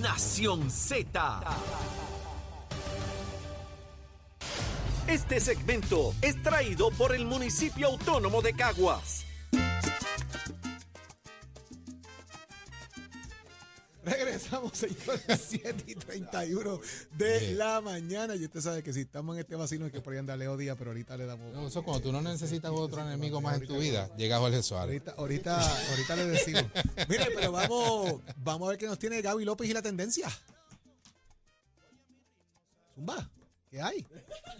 Nación Z. Este segmento es traído por el municipio autónomo de Caguas. Regresamos, señores, 7 y 31 de la mañana. Y usted sabe que si estamos en este vacino es que por ahí anda Leo Díaz, pero ahorita le damos. No, eso cuando tú no necesitas otro enemigo más en tu vida, llega Jorge Suárez. Ahorita, ahorita, ahorita le decimos. Mire, pero vamos, vamos a ver qué nos tiene Gaby López y la tendencia. Zumba, ¿qué hay?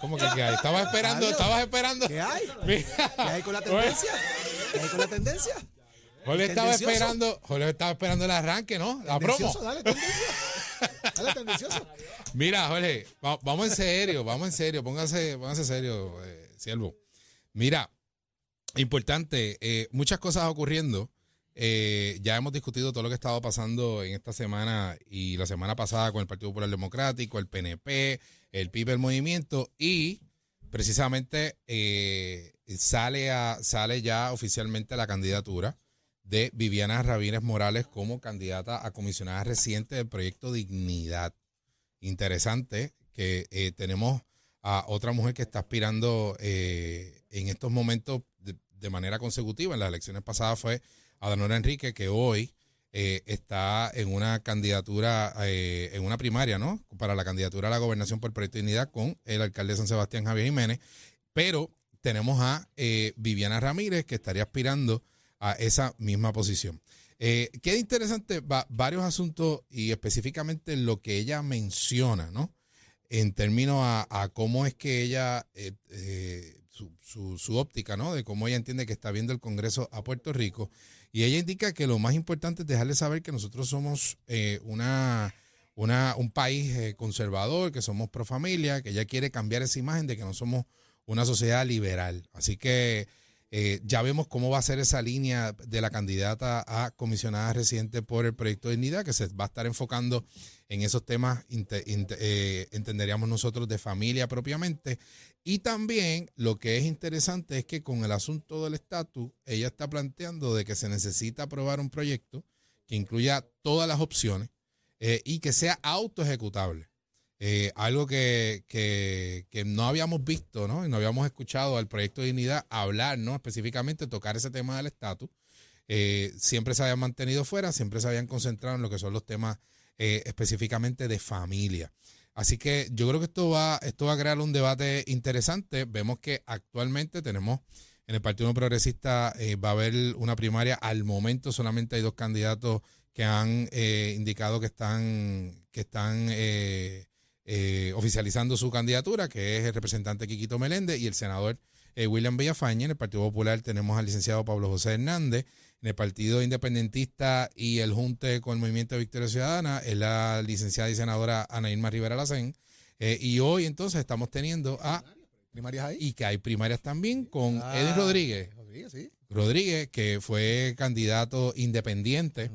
¿Cómo que qué hay? Estabas esperando, estabas esperando. ¿Qué hay? Mira. ¿Qué hay con la tendencia? ¿Qué hay con la tendencia? Jorge estaba esperando, Jorge estaba esperando el arranque, ¿no? La promo. Dale. Dale, tendencioso. Mira, Jorge, va- vamos en serio, vamos en serio, póngase, póngase serio, eh, siervo. Mira, importante, eh, muchas cosas ocurriendo. Eh, ya hemos discutido todo lo que ha estado pasando en esta semana y la semana pasada con el Partido Popular Democrático, el PNP, el PIB, el movimiento y precisamente eh, sale, a, sale ya oficialmente la candidatura de Viviana Rabínez Morales como candidata a comisionada reciente del proyecto Dignidad. Interesante que eh, tenemos a otra mujer que está aspirando eh, en estos momentos de, manera consecutiva. En las elecciones pasadas fue Adanora Enrique, que hoy eh, está en una candidatura, eh, en una primaria, ¿no? Para la candidatura a la gobernación por Proyecto Dignidad con el alcalde de San Sebastián, Javier Jiménez. Pero tenemos a eh, Viviana Ramírez, que estaría aspirando esa misma posición. Eh, interesante va- varios asuntos y específicamente lo que ella menciona, ¿no? En términos a, cómo es que ella, eh, eh, su, su- su óptica, ¿no? De cómo ella entiende que está viendo el Congreso a Puerto Rico. Y ella indica que lo más importante es dejarle saber que nosotros somos eh, una, una, un país conservador, que somos pro familia, que ella quiere cambiar esa imagen de que no somos una sociedad liberal. Así que eh, ya vemos cómo va a ser esa línea de la candidata a comisionada residente por el proyecto de dignidad, que se va a estar enfocando en esos temas, eh, entenderíamos nosotros, de familia propiamente. Y también lo que es interesante es que con el asunto del estatus, ella está planteando de que se necesita aprobar un proyecto que incluya todas las opciones eh, y que sea autoejecutable. Eh, algo que, que- no habíamos visto, ¿no? Y no habíamos escuchado al proyecto de dignidad hablar, ¿no? Específicamente tocar ese tema del estatus. Eh, siempre se habían mantenido fuera, siempre se habían concentrado en lo que son los temas eh, específicamente de familia. Así que yo creo que esto va, esto va a crear un debate interesante. Vemos que actualmente tenemos en el Partido Progresista va a haber una primaria. Al momento solamente hay dos candidatos que han indicado que están, que están eh, oficializando su candidatura, que es el representante Quiquito Meléndez y el senador eh, William Villafañe. En el Partido Popular tenemos al licenciado Pablo José Hernández. En el Partido Independentista y el Junte con el Movimiento de Victoria Ciudadana es la licenciada y senadora Ana Irma Rivera Lacén. Eh, y hoy entonces estamos teniendo a, Primarias ahí. y que hay primarias también con Ah, Rodríguez. Rodríguez, sí. Rodríguez, que fue candidato independiente.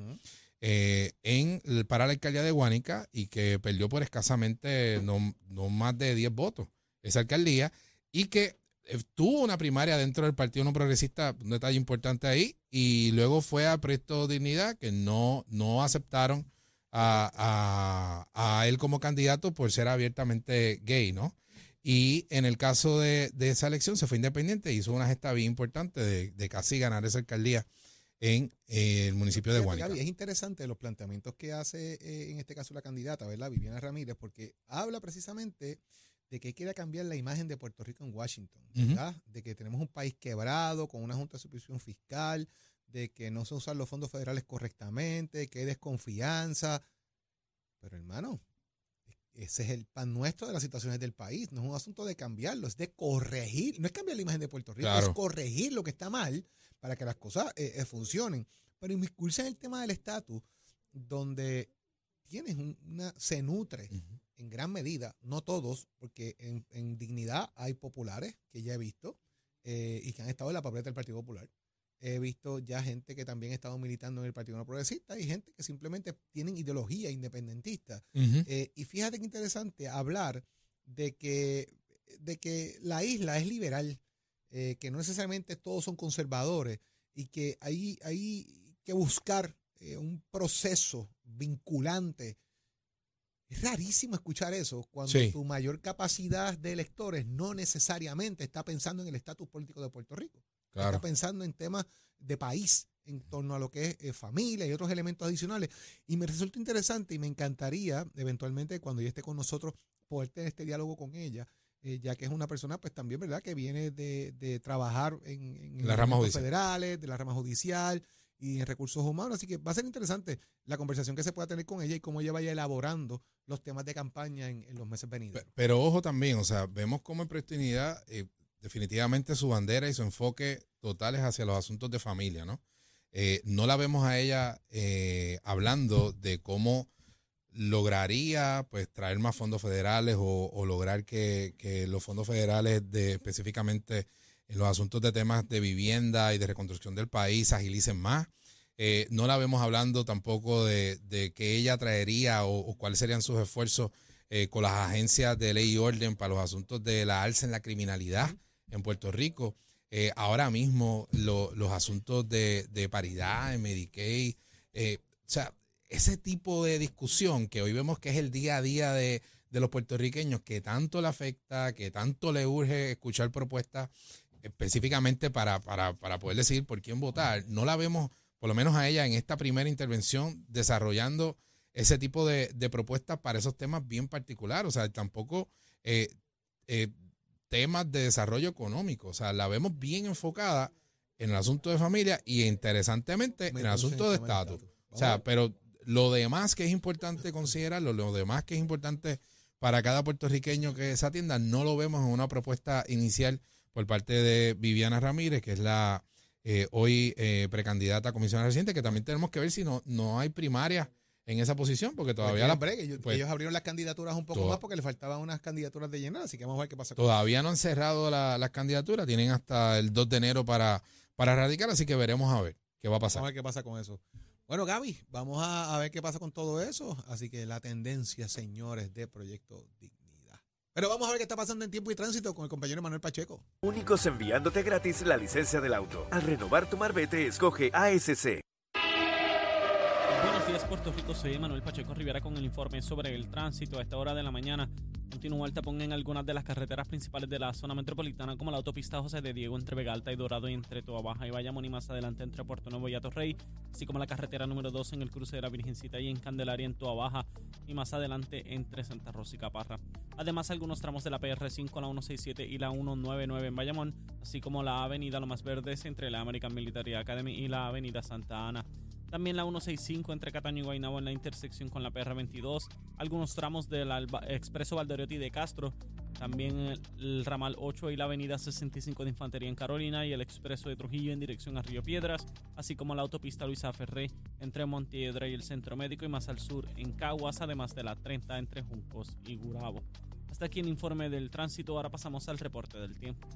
Eh, en, para la alcaldía de Guánica y que perdió por escasamente no, no más de 10 votos esa alcaldía y que eh, tuvo una primaria dentro del Partido No Progresista, un detalle importante ahí, y luego fue a Proyecto Dignidad, que no, no aceptaron a, a- a él como candidato por ser abiertamente gay, ¿no? Y en el caso de, de esa elección se fue independiente, hizo una gesta bien importante de, de casi ganar esa alcaldía en eh, el municipio de. Gaby, es interesante los planteamientos que hace eh, en este caso la candidata, ¿verdad? Viviana Ramírez, porque habla precisamente de que quiere cambiar la imagen de Puerto Rico en Washington. ¿verdad? De que tenemos un país quebrado, con una junta de supervisión fiscal, de que no se usan los fondos federales correctamente, que hay desconfianza. Pero hermano, ese es el pan nuestro de las situaciones del país. No es un asunto de cambiarlo, es de corregir. No es cambiar la imagen de Puerto Rico, Claro. es corregir lo que está mal para que las cosas eh, eh, funcionen. Pero inmiscuirse en el tema del estatus, donde tienes un- una, se nutre en gran medida, no todos, porque en, en dignidad hay populares que ya he visto eh, y que han estado en la papeleta del Partido Popular. He visto ya gente que también ha estado militando en el Partido No Progresista y gente que simplemente tienen ideología independentista. Eh, y fíjate qué interesante hablar de que, de que la isla es liberal, eh, que no necesariamente todos son conservadores y que hay, hay que buscar eh, un proceso vinculante. Es rarísimo escuchar eso cuando Sí. tu mayor capacidad de electores no necesariamente está pensando en el estatus político de Puerto Rico. Claro. Está pensando en temas de país, en torno a lo que es eh, familia y otros elementos adicionales. Y me resulta interesante y me encantaría, eventualmente, cuando ella esté con nosotros, poder tener este diálogo con ella, eh, ya que es una persona, pues también, ¿verdad?, que viene de, de trabajar en, en La rama elementos judicial. federales, de la rama judicial y en recursos humanos. Así que va a ser interesante la conversación que se pueda tener con ella y cómo ella vaya elaborando los temas de campaña en, en los meses venideros. Pe- Pero ojo también, o sea, vemos cómo en Proyecto Unidad eh, definitivamente su bandera y su enfoque total es hacia los asuntos de familia, ¿no? Eh, no la vemos a ella eh, hablando de cómo lograría pues traer más fondos federales o, lograr que, los fondos federales de específicamente en los asuntos de temas de vivienda y de reconstrucción del país agilicen más. Eh, no la vemos hablando tampoco de, de que ella traería o, o cuáles serían sus esfuerzos eh, con las agencias de ley y orden para los asuntos de la alza en la criminalidad en Puerto Rico. Eh, ahora mismo lo- los asuntos de, de paridad en Medicaid, eh, o sea, ese tipo de discusión que hoy vemos que es el día a día de, de los puertorriqueños, que tanto le afecta, que tanto le urge escuchar propuestas específicamente para, para, para poder decidir por quién votar, no la vemos, por lo menos a ella en esta primera intervención, desarrollando ese tipo de, de propuestas para esos temas bien particulares. O sea, tampoco eh, temas de desarrollo económico. O sea, la vemos bien enfocada en el asunto de familia y interesantemente en el asunto de estatus. O sea, pero lo demás que es importante considerarlo, lo demás que es importante para cada puertorriqueño que se atienda, no lo vemos en una propuesta inicial por parte de Viviana Ramírez, que es la eh, hoy eh, precandidata a comisionada reciente, que también tenemos que ver si no, no hay primarias en esa posición, porque todavía, Pues, la- break, ellos, pues, ellos abrieron las candidaturas un poco más porque le faltaban unas candidaturas de llenar, así que vamos a ver qué pasa con todavía no han cerrado la- las candidaturas, tienen hasta el 2 de enero para, para radicar, así que veremos a ver qué va a Vamos a pasar. ver qué pasa con eso. Bueno, Gaby, vamos a, a ver qué pasa con todo eso. Así que la tendencia, señores, de Proyecto Dignidad. Pero vamos a ver qué está pasando en tiempo y tránsito con el compañero Manuel Pacheco. Únicos enviándote gratis la licencia del auto. Al renovar tu marbete, escoge ASC. Días, Puerto Rico. Soy Manuel Pacheco Rivera con el informe sobre el tránsito. A esta hora de la mañana continúa el tapón en algunas de las carreteras principales de la zona metropolitana, como la autopista José de Diego entre Vega Alta y Dorado y entre Toa Baja y Bayamón y más adelante entre Puerto Nuevo y Atorrey, así como la carretera número 2 en el cruce de la Virgencita y en Candelaria en Toa Baja y más adelante entre Santa Rosa y Caparra. Además, algunos tramos de la PR5, la 167 y la 199 en Bayamón, así como la avenida Lomas Verdes entre la American Military Academy y la avenida Santa Ana. También la 165 entre Cataño y Guaynabo en la intersección con la PR22. Algunos tramos del Alba- Expreso Valdeoriotti de Castro. También el, el ramal 8 y la avenida 65 de Infantería en Carolina y el Expreso de Trujillo en dirección a Río Piedras. Así como la autopista Luisa Ferré entre Montiedra y el Centro Médico y más al sur en Caguas. Además de la 30 entre Juncos y Gurabo. Hasta aquí el informe del tránsito. Ahora pasamos al reporte del tiempo.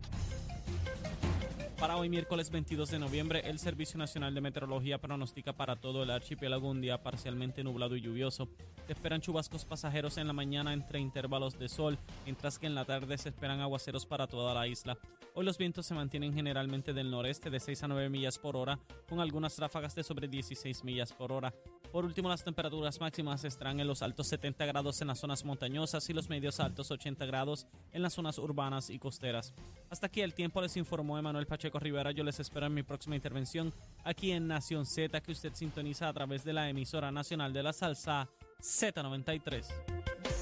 Para hoy miércoles 22 de noviembre, el Servicio Nacional de Meteorología pronostica para todo el archipiélago un día parcialmente nublado y lluvioso. Se esperan chubascos pasajeros en la mañana entre intervalos de sol, mientras que en la tarde se esperan aguaceros para toda la isla. Hoy los vientos se mantienen generalmente del noreste de 6 a 9 millas por hora, con algunas ráfagas de sobre 16 millas por hora. Por último, las temperaturas máximas estarán en los altos 70 grados en las zonas montañosas y los medios altos 80 grados en las zonas urbanas y costeras. Hasta aquí el tiempo les informó Emanuel Pacheco Rivera. Yo les espero en mi próxima intervención aquí en Nación Z, que usted sintoniza a través de la emisora nacional de la salsa Z93.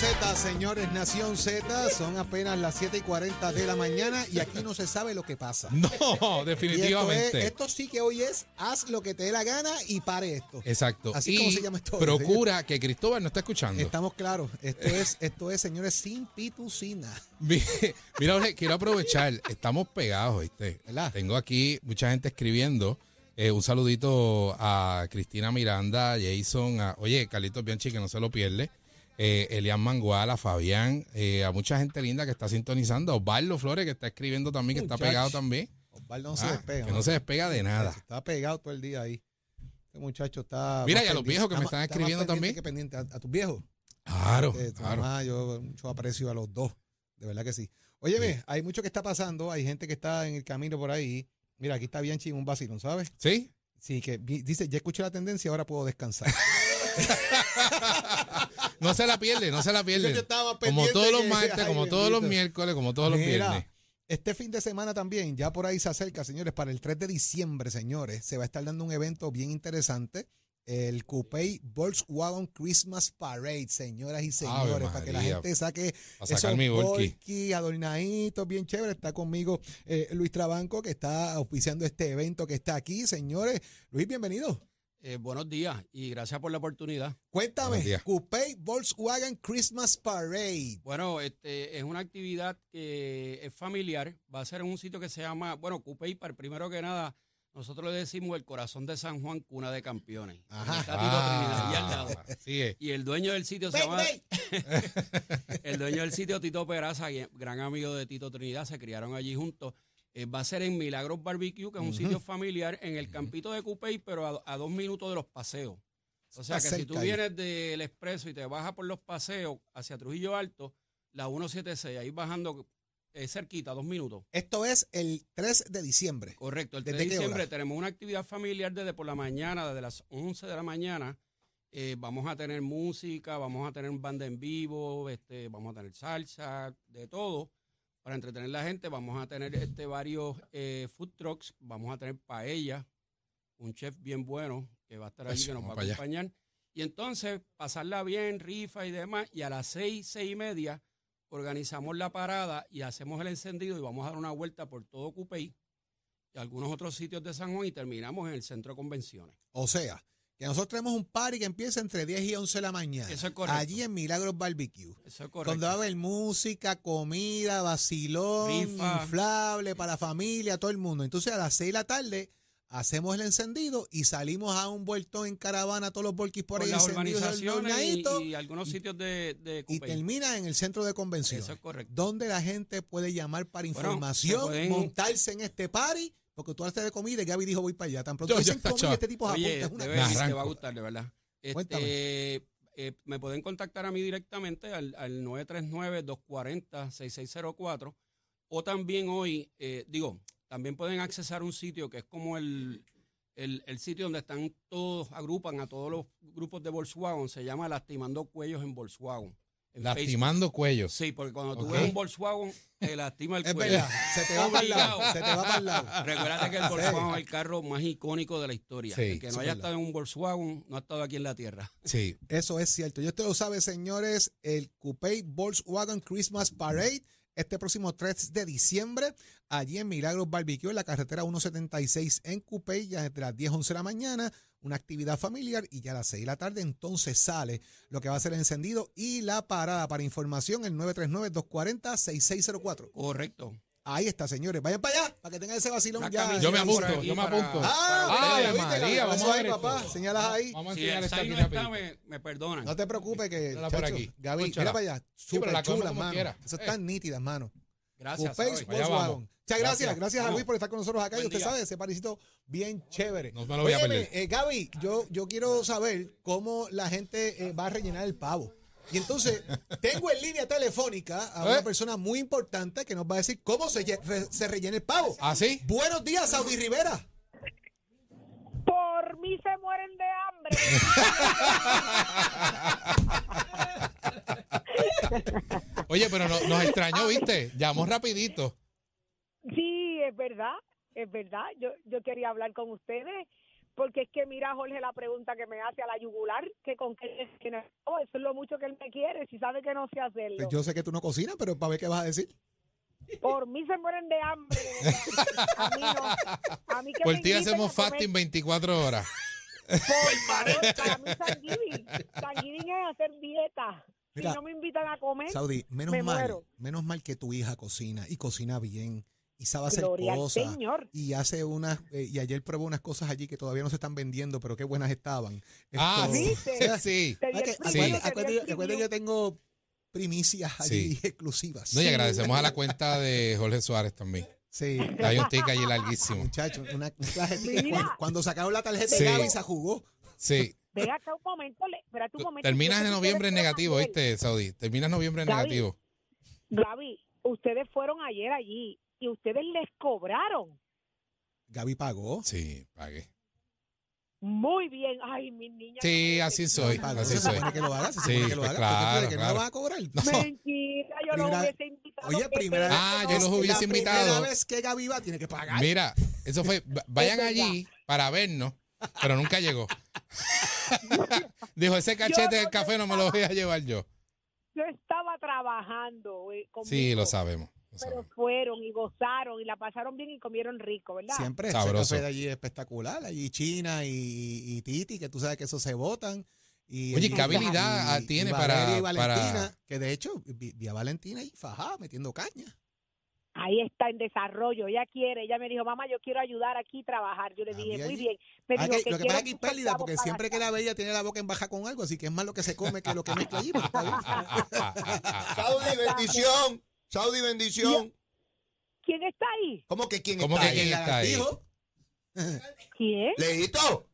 Z, señores, Nación Z, son apenas las 7 y 40 de la mañana y aquí no se sabe lo que pasa. No, Y esto, es- definitivamente. esto sí que hoy es haz lo que te dé la gana y pare esto. Exacto. Así y como se llama esto Procura que Cristóbal no esté escuchando. Estamos claros, esto es, esto es, señores, sin pitucina. Mi- Mira, Jorge, quiero aprovechar, estamos pegados, ¿viste? ¿Verdad? Tengo aquí mucha gente escribiendo Eh, un saludito a Cristina Miranda, a Jason, a, oye, Carlitos Bianchi, que no se lo pierde. Eh, Elian Mangual, a Fabián, eh, a mucha gente linda que está sintonizando. A Osvaldo Flores, que está escribiendo también, que está pegado también. Osvaldo no se Ah, despega. que no se despega de nada. Está pegado todo el día ahí. Este muchacho está. Mira, y a los viejos que me está están está escribiendo también. que pendiente. ¿A, a tus viejos? Claro, Eh, tu claro. mamá, yo mucho aprecio a los dos. De verdad que sí. Óyeme, Sí. hay mucho que está pasando. Hay gente que está en el camino por ahí. Mira, aquí está Bianchi en un vacilón, ¿sabes? ¿Sí? Sí, que dice, ya escuché la tendencia, ahora puedo descansar. No se la pierde, no se la pierde. Como todos los martes, como todos los miércoles, como todos los viernes. Este fin de semana también, ya por ahí se acerca, señores, para el 3 de diciembre, señores, se va a estar dando un evento bien interesante. El Coupé Volkswagen Christmas Parade, señoras y señores, para que la gente saque esos mi volky adornaditos, bien chévere. Está conmigo eh, Luis Trabanco, que está auspiciando este evento que está aquí, señores. Luis, bienvenido. Eh, buenos días y gracias por la oportunidad. Cuéntame. Coupé Volkswagen Christmas Parade. Bueno, este es una actividad que es familiar. Va a ser en un sitio que se llama, bueno, Cupeypar. Primero que nada, nosotros le decimos el corazón de San Juan, cuna de campeones. Ajá. Está Tito Trinidad y al. Ah. Y el dueño del sitio se llama, el dueño del sitio Tito Peraza, gran amigo de Tito Trinidad, se criaron allí juntos. Eh, va a ser en Milagros Barbecue, que es un sitio familiar en el campito de Cupey, pero a, a dos minutos de los paseos. O sea Está que si tú ahí. vienes del expreso y te bajas por los paseos hacia Trujillo Alto, la 176, ahí bajando eh, cerquita, dos minutos. Esto es el 3 de diciembre. Correcto, el 3 ¿Desde de diciembre tenemos una actividad familiar desde por la mañana, desde las 11 de la mañana. Eh, vamos a tener música, vamos a tener banda en vivo, este, vamos a tener salsa, de todo. Para entretener a la gente, vamos a tener este, varios eh, food trucks, vamos a tener paella, un chef bien bueno que va a estar allí, que nos va a allá. acompañar. Y entonces, pasarla bien, rifa y demás, y a las seis, seis y media, organizamos la parada y hacemos el encendido y vamos a dar una vuelta por todo Cupey y algunos otros sitios de San Juan y terminamos en el centro de convenciones. O sea, que nosotros tenemos un party que empieza entre 10 y 11 de la mañana. Eso es correcto. Allí en Milagros Barbecue. Eso es correcto. Donde va a haber música, comida, vacilón, Rifa. inflable para familia, todo el mundo. Entonces a las 6 de la tarde hacemos el encendido y salimos a un vueltón en caravana, todos los volquis por, por ahí las urbanizaciones y, y algunos sitios de, de y termina en el centro de convención. Eso es correcto. Donde la gente puede llamar para Bueno, información, pueden- montarse en este party, porque tú hablas de comida y Gaby dijo voy para allá. Tan pronto Yo- dicen yo- comida, este tipo Oye, apunta, es una de Me verdad, te va a gustar, de verdad. Cuéntame. Este, eh, me pueden contactar a mí directamente al, al 939-240-6604 o también hoy, eh, digo, también pueden accesar un sitio que es como el, el, el sitio donde están todos, agrupan a todos los grupos de Volkswagen, se llama Lastimando Cuellos en Volkswagen. En Facebook. Lastimando cuellos. Sí, porque cuando tú ves un Volkswagen, te lastima el Es cuello. verdad, se te va para el lado, se te va para el lado. Recuerda que el Volkswagen es el carro más icónico de la historia. Sí, el que no haya verdad. estado en un Volkswagen no ha estado aquí en la tierra. Sí. Eso es cierto. Y usted lo sabe, señores, el Coupé Volkswagen Christmas Parade este próximo 3 de diciembre, allí en Milagros Barbecue, en la carretera 176 en Coupé, ya desde las 10, 11 de la mañana, una actividad familiar y ya a las 6 de la tarde entonces sale lo que va a ser el encendido y la parada. Para información, el 939-240-6604. Correcto. Ahí está, señores. Vayan para allá, para que tengan ese vacilón ya. Yo me apunto, yo me para- apunto. Ah, para Ay, ¿viste? María, vamos a ahí, ver papá. esto. Señalas ahí. Vamos a Si el no aquí está, me, me perdonan. No te preocupes que, chacho, aquí. Gaby, mira para allá. Sí, Súper come chulas, mano. quiera. Eso Eh. están nítidas, mano. Gracias. Muchas gracias. Gracias. Gracias a. Luis por estar con nosotros acá. Y usted día. sabe, ese parisito bien chévere. No me lo voy a perder. eh, Gaby, yo, yo quiero saber cómo la gente eh, va a rellenar el pavo. Y entonces, tengo en línea telefónica a una ¿Eh? persona muy importante que nos va a decir cómo se, re- se rellena el pavo. ¿Ah, sí? Buenos días, Saudi Rivera. Por mí se mueren de hambre. Oye, pero no- nos extrañó, ¿viste? Llamó rapidito. Sí, es verdad, es verdad. Yo, yo quería hablar con ustedes porque es que mira, Jorge, la pregunta que me hace a la yugular, que con qué que no- oh, eso es lo mucho que él me quiere, si sabe que no sé hacerlo. Pues yo sé que tú no cocinas, pero para ver qué vas a decir. Por mí se mueren de hambre. A mí no. A mí que Por ti hacemos fasting 24 horas. Por favor, para mí Thanksgiving. Thanksgiving es hacer dieta. Mira, si no me invitan a comer, Saudi, menos me mal, muero. menos mal que tu hija cocina y cocina bien y sabe hacer Gloria al cosas. Señor. Y hace unas, eh, y ayer probó unas cosas allí que todavía no se están vendiendo, pero qué buenas estaban. Ah, sí. Ah, Sí. el acuérdate, que yo tengo primicias allí Sí. exclusivas. No, y agradecemos a la cuenta de Jorge Suárez también. Sí. Hay un tic allí larguísimo. Muchachos, una, una. Mira. Cuando, cuando sacaron la tarjeta Sí. de Gaby se jugó. Sí. Ven acá un momento, le- espérate un momento. Terminas en noviembre en negativo. ¿viste, Saudi? Terminas en noviembre en Gaby. negativo. Gaby, ustedes fueron ayer allí y ustedes les cobraron. Gaby pagó. Sí, pagué. Muy bien. Ay, mis niñas. Sí, así soy. Así soy. que lo haga. Se Sí, que lo pues haga. claro, ¿Por qué tú crees que no claro. lo vas a cobrar? No. Mentira, yo no Primera- hubiese invitado. Oye, primera pena. Ah, vez. yo los hubiese la invitado. primera vez que Gaby va, tiene que pagar. Mira, eso fue. va- Vayan allí para vernos, pero nunca llegó. Dijo, ese cachete no del café no me lo voy a llevar yo. Yo estaba trabajando. güey, Sí, lo sabemos. lo Pero sabemos. fueron y gozaron y la pasaron bien y comieron rico, ¿verdad? Siempre ese Sabroso. café de allí es espectacular. Allí China y, y Titi, que tú sabes que eso se votan. Y, Oye, y- ¿qué habilidad y- y tiene Valeria y para- Valentina, para- que de hecho vi, vi a Valentina y fajá metiendo caña. Ahí está en desarrollo. Ella quiere. Ella me dijo, mamá, yo quiero ayudar aquí y trabajar. Yo le Ah, dije, muy bien. Me Ah, dijo que- que lo que pasa es que muchos pérdida, porque siempre que la ve ella tiene la boca en baja con algo, así que es más lo que se come que lo que mezcla allí. Saudi, bendición. Saudi, bendición. ¿Quién está ahí? ¿Cómo que quién ¿Cómo está que ahí? quién está ahí? ¿Quién? Leito.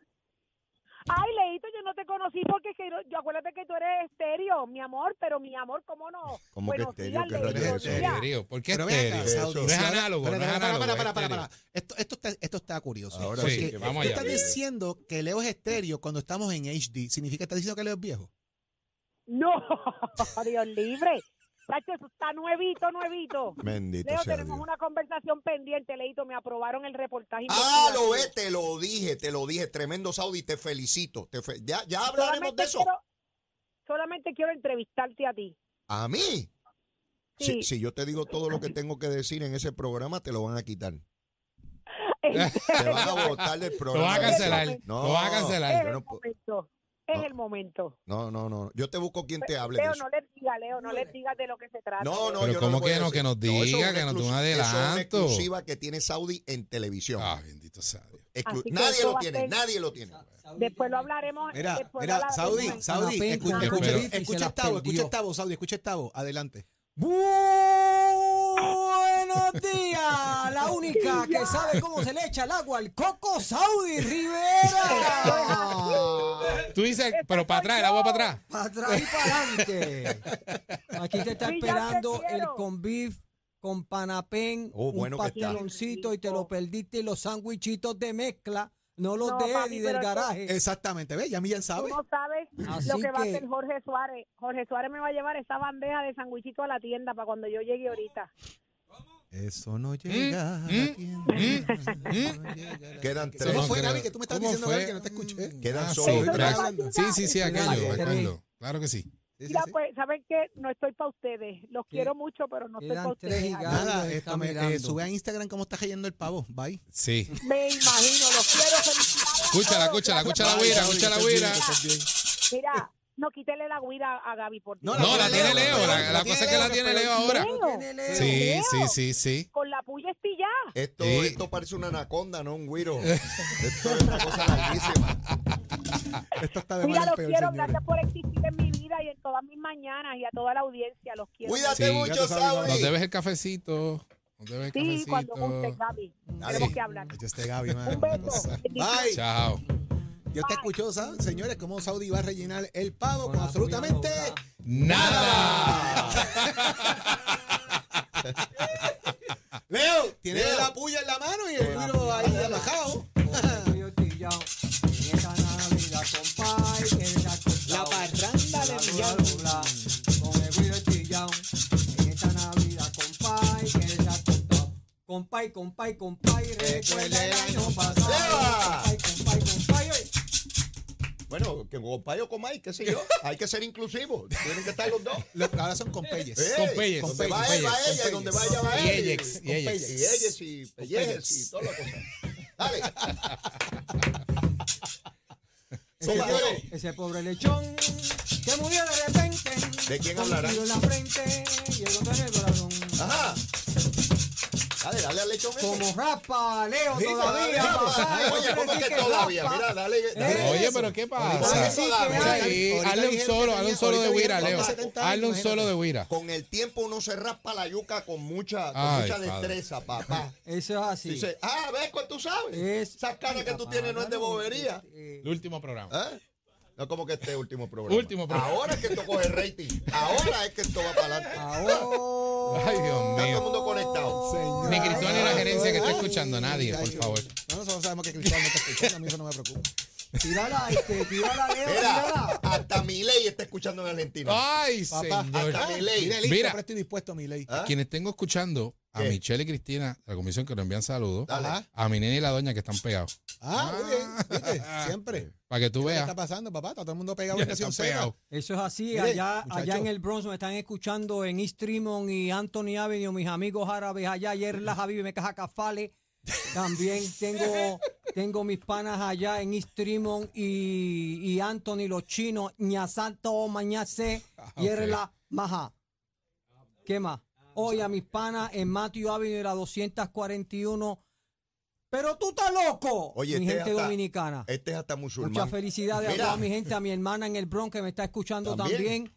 Ay, Leito, yo no te conocí porque que yo, yo acuérdate que tú eres estéreo, mi amor, pero mi amor, ¿cómo no? ¿Cómo que Buenos estéreo? días, ¿Qué Leito. Estéreo. ¿Por qué Pero estéreo? Eso. No es análogo, no es para, análogo. para, para, para, para. Esto, esto, está, esto está curioso. Ahora Sí, Porque que vamos tú allá. estás diciendo que Leo es estéreo cuando estamos en HD. ¿Significa que estás diciendo que Leo es viejo? No, Dios libre. Tacho, eso está nuevito, nuevito. Bendito Leo, sea tenemos Dios. una conversación pendiente, Leito. Me aprobaron el reportaje. Ah, lo ves, te lo dije, te lo dije. Tremendo Saudi, te felicito. Te fe- ya, ya hablaremos Solamente de eso. quiero- solamente quiero entrevistarte a ti. ¿A mí? Sí. Si, si yo te digo todo lo que tengo que decir en ese programa, te lo van a quitar. Te van a botar del Lo programa. van a cancelar. No, Lo van a cancelar. no. Es No. el momento. No, no, no. Yo te busco quien te hable de Leo, eso. no les diga, Leo, no les digas de lo que se trata. No, no, Pero yo ¿cómo le que no? Que nos diga, que nos dé un Eso es una adelanto. exclusiva que tiene Saudi en televisión. Ah, bendito sea Dios. Exclu- Así que nadie lo tiene, ser- nadie lo tiene. Después lo hablaremos. Mira, mira. Saudi, Saudi, escucha, escucha, escucha escucha perdió. esta voz, Saudi, escucha esta voz, adelante. Buenos días, la única que sabe cómo se le echa el agua al coco, Saudi Rivera. Tú dices, pero para atrás, el agua para atrás. Para atrás y para adelante. Aquí te está ya esperando el quiero. con beef, con panapén, Oh, bueno un pastaloncito y te lo perdiste y los sándwichitos de mezcla, no los No, de Eddie del garaje. Exactamente, ¿ves? Ya Millán Tú sabe. no sabes Así lo que va a hacer Jorge Suárez. Jorge Suárez me va a llevar esa bandeja de sandwichito a la tienda para cuando yo llegue ahorita. Eso no llega a la mm, tienda. Quedan Eso tres. ¿Cómo no fue. Gaby? Que tú me estabas ¿Cómo diciendo, fue? Gaby, que no te escuché. Quedan Ah, solo sí, tres. Sí, sí, sí, aquello, recuerdo. Claro que sí. Mira, sí. pues, ¿saben qué? No estoy para ustedes. Los Sí. quiero mucho, pero no estoy para ustedes. Nada, esto me, eh, sube a Instagram cómo está cayendo el pavo. Bye. Sí. Me imagino, los quiero. Felicidades a Escúchala, escúchala, Gracias. escucha la güira, Gaby, escucha la que estés güira. Mira, no quítele la guira a Gaby por No, Dios. No, la tiene Leo. La, la La cosa es que la tiene Leo ahora. Leo. Sí, sí, sí, sí. Con la puya estillada. Esto, Sí. esto parece una anaconda, no un güiro. Esto es una cosa larguísima. Esto está de Mira, los peor, quiero. señores. Gracias por existir en mi vida y en todas mis mañanas y a toda la audiencia. Los quiero. Cuídate Sí. mucho, Saudi. Nos debes el cafecito. Nos debes el Sí, cafecito. cuando guste, Gaby. Tenemos que hablar. Ay, Este Gaby, mano. Un beso. Bye. Chao. Yo te escuchó, ¿sabes? Señores, cómo Saudi va a rellenar el pavo Con absolutamente Nada. Leo, tiene Leo. la puya en la mano y el cuiro ahí costado. La parranda de La Millán. compay. Compay, compay, recuerda el año pasado. ¡Eva! Compay, compay, compay, oye. Bueno, que con payo con Mike, qué sé yo. Hay que ser inclusivos. Tienen que estar los dos. Los ahora son con peyes. Eh, Con Peyes, Donde con va Peyes, él, va con ella. Peyes. Donde va Y él. ellex, y Con ellex. Peyes. Y ellas y pellejes y toda la cosa. Dale. Ese, Señores. ese pobre lechón que murió de repente. ¿De quién tiro en la frente y el otro en el corazón. Ajá. Dale, dale al lechón ese. Como rapa, Leo, Sí, todavía, Dale, papá. Oye, ¿cómo decir que todavía? rapa. Mira, dale. dale. Oye, pero ¿qué pasa? sí que. Sí, hazle un solo, que hazle un solo de dijeron Leo. que 70 años, Hazle un solo de Wira. Con el tiempo uno se raspa la yuca con mucha, con Ay, mucha destreza, papá. Eso es así. Dice, ah, ves cuál tú sabes. Es- Esa cara que tú tienes no es de bobería. eh, El último programa. ¿Eh? No como que este último programa. Último programa. Ahora es que esto coge rating. Ahora es que esto va para adelante. Ahora. Ay, Dios Está todo el mío. mundo conectado. Señor. Ni Cristóbal ni la gerencia que está escuchando, nadie, por favor. No, nosotros sabemos que Cristóbal no está escuchando, a mí eso no me preocupa. Tírala, este, tírala, Leo, Mira, tírala. hasta Milei está escuchando en Argentina. Ay, Papá, señor. hasta mi ley. Mire, listo, Mira. pero estoy dispuesto, mi ley. ¿Ah? Quienes tengo escuchando, a ¿Qué? Michelle y Cristina la comisión que nos envían saludos, Dale. Ajá. a mi nena y la doña que están pegados. Ah, muy bien, ¿viste? Siempre. Para que tú ¿Qué veas. está pasando, papá? Está todo el mundo pegado en Nación están Z. pegados. Eso es así, Mire, allá, muchacho. allá en el Bronx me están escuchando en East Tremont y Anthony Avenue, mis amigos árabes allá, ayer la Javi me caja cafale. También tengo, tengo mis panas allá en East Tremont y, y Anthony, los chinos, ñasanto, mañase, la maja. ¿Qué más? Hoy a mis panas en Matthew Avenue y la 241. Pero tú estás loco, Oye, mi este gente hasta- dominicana. Este es hasta musulmán. Muchas felicidades Mira. a toda mi gente, a mi hermana en el Bronx que me está escuchando También. también.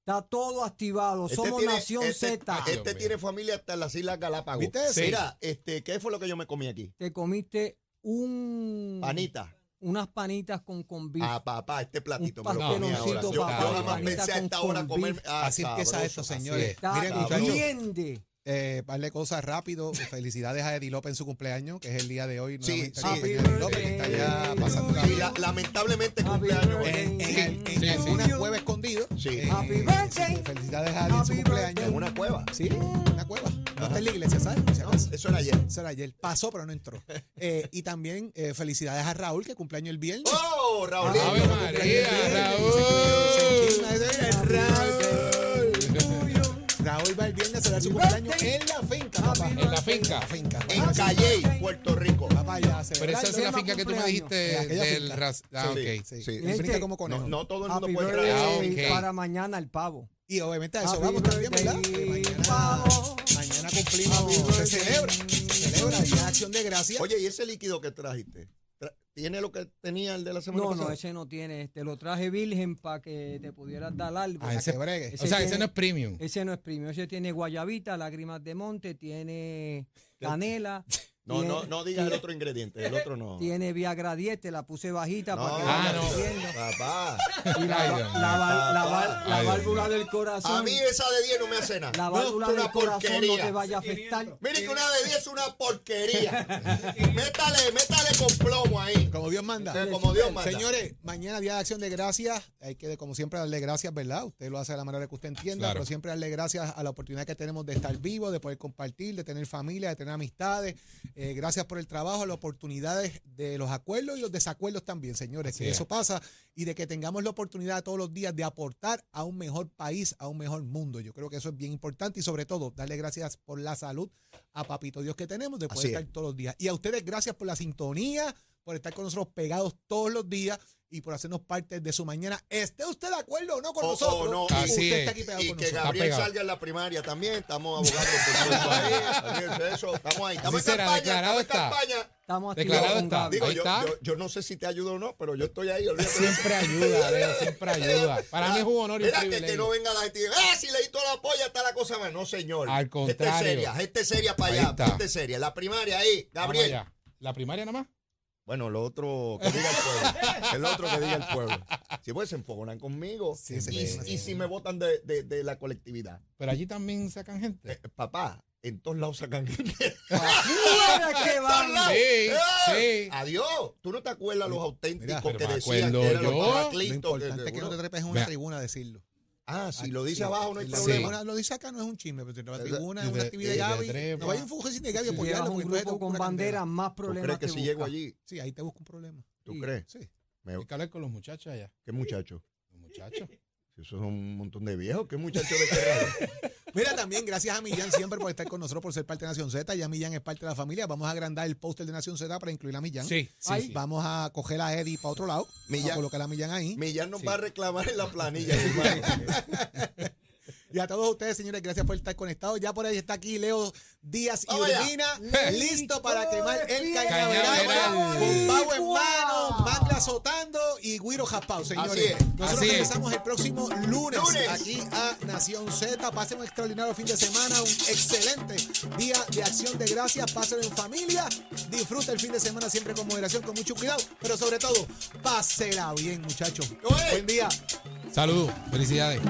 Está todo activado. Este Somos tiene- Nación este- Z. Dios Este mío. tiene familia hasta las Islas Galápagos. ¿Viste? Mira, este, ¿qué fue lo que yo me comí aquí? Te comiste un Panita. unas panitas con con beef. Ah, papá, este platito Un me lo comí ahora. Yo, papá, yo jamás panita pensé a con esta hora comer. Ah, Así empieza esto, señores. Miren, muchachos, bien de- Eh, darle cosas rápido. Felicidades a Eddie López en su cumpleaños, que es el día de hoy. Sí, nuevamente, sí. Eddie López, que está ya pasando la vida. la- lamentablemente cumpleaños. En, en, el- en Sí, sí. una cueva escondido. Sí. Eh, Happy birthday. Felicidades a Eddie en su cumpleaños. En una cueva. Sí, en una cueva. No está en la iglesia, ¿sabes? No, eso era ayer. Eso era ayer. Pasó, pero no entró. Eh, y también eh, felicidades a Raúl, que cumpleaños el viernes. ¡Oh, Raúl! Ave María, Raúl va el viernes a celebrar su cumpleaños en la finca, papá. En la finca. En la finca. En Calle, Puerto Rico. Papá, ya a Pero esa es la finca que tú me dijiste del finca. ras- Ah, ok. Sí, brinca como conejo. No, no todo el mundo puede traer. Ah, para mañana el pavo. Y obviamente a eso vamos también, ¿verdad? mañana, pavo. mañana cumplimos, se celebra, se celebra ya acción de gracias. Oye, ¿y ese líquido que trajiste? ¿Tiene lo que tenía el de la semana No, pasada? no, ese no tiene. Te lo traje virgen para que te pudieras dar algo. Ah, ese- bregue. ese O sea, ese no es premium. Ese no es premio, ese tiene guayabita, lágrimas de monte, tiene canela. No, tiene- no, no digas el otro ingrediente, el otro no. Tiene Viagra 10, te la puse bajita No, para que Ah, no. subiendo. Papá. Y la, Ay, la, Dios mío. la val- la val- la Ay, Dios válvula del corazón. A mí esa de 10 no me hace nada. la No, válvula es del una corazón no porquería. te vaya a afectar. Mire que una de 10 es una porquería. métale, métale con plomo ahí. Como Dios manda. Como Dios manda. Señores, mañana día de acción de gracias. Hay que, como siempre, darle gracias, ¿verdad? Usted lo hace de la manera que usted entienda, Claro. pero siempre darle gracias a la oportunidad que tenemos de estar vivos, de poder compartir, de tener familia, de tener amistades. Eh, gracias por el trabajo, las oportunidades de los acuerdos y los desacuerdos también, señores. Así que es. eso pasa y de que tengamos la oportunidad todos los días de aportar a un mejor país, a un mejor mundo. Yo creo que eso es bien importante y sobre todo darle gracias por la salud a Papito Dios que tenemos de poder Así es. estar todos los días. Y a ustedes gracias por la sintonía, por estar con nosotros pegados todos los días y por hacernos parte de su mañana. ¿Esté usted de acuerdo o no con O- o nosotros? no. Así usted es. está aquí pegado Y con que nosotros. Gabriel salga en la primaria también. Estamos abogando por ahí. Eso, Estamos ahí. Estamos en campaña. declarado Estamos en campaña. Estamos Declarado está. Digo, yo, está. yo, yo no sé si te ayudo o no, pero yo estoy ahí. olvídate. Siempre ayuda, Leo, siempre ayuda. Para mí es un honor y un Mira que, que no venga la gente y diga, ah, si leí toda la polla, está la cosa mal. No, señor. Al Gente contrario. seria, gente seria para allá, gente seria. La primaria ahí, Gabriel. allá. ¿La primaria nada más? Bueno, lo otro que diga el pueblo. el otro que diga el pueblo. Si pues se enfogonan conmigo. Sí, y, sí, sí. y si me votan de, de- de la colectividad. Pero allí también sacan gente. Eh, papá, en todos lados sacan gente. Mira que van. Sí, sí. ¡Eh! Adiós. Tú no te acuerdas los auténticos Mira, que decían que eran los yo. Lo importante que- es que no te trepes en una tribuna a decirlo. Ah, si lo Sí, dice abajo no hay problema. lo dice acá no es un chisme, pero la tribuna es de- una actividad de Gaby. No vaya un fujecín de Gaby a Si apoyarlo. un grupo con banderas, más ¿Tú problemas crees que te si llego allí, Sí, ahí te busca un problema. tú Sí. crees? Sí. Me- Hay que hablar con los muchachos allá. ¿Qué muchacho? Los muchachos. Si esos son un montón de viejos, ¿qué muchacho de qué? Mira, también gracias a Millán siempre por estar con nosotros, por ser parte de Nación Z. Ya Millán es parte de la familia. Vamos a agrandar el póster de Nación Z para incluir a Millán. Sí, sí, Ahí sí. Vamos a coger a Eddie para otro lado. Vamos Millán. a colocar a Millán ahí. Millán nos Sí. va a reclamar en la planilla. Y a todos ustedes, señores, gracias por estar conectados. Ya por ahí está aquí Leo Díaz y. Urbina, listo para quemar el Cañaveral. Con pavo en mano, manga azotando y guiro jaspao, señores. Así es. Nosotros Así es. regresamos el próximo lunes, Lunes. aquí a Nación Z. Pasen un extraordinario fin de semana, un excelente día de acción de gracias. Pásenlo en familia. Disfruta el fin de semana siempre con moderación, con mucho cuidado, pero sobre todo, pásela bien, muchachos. Buen día. Saludos, felicidades.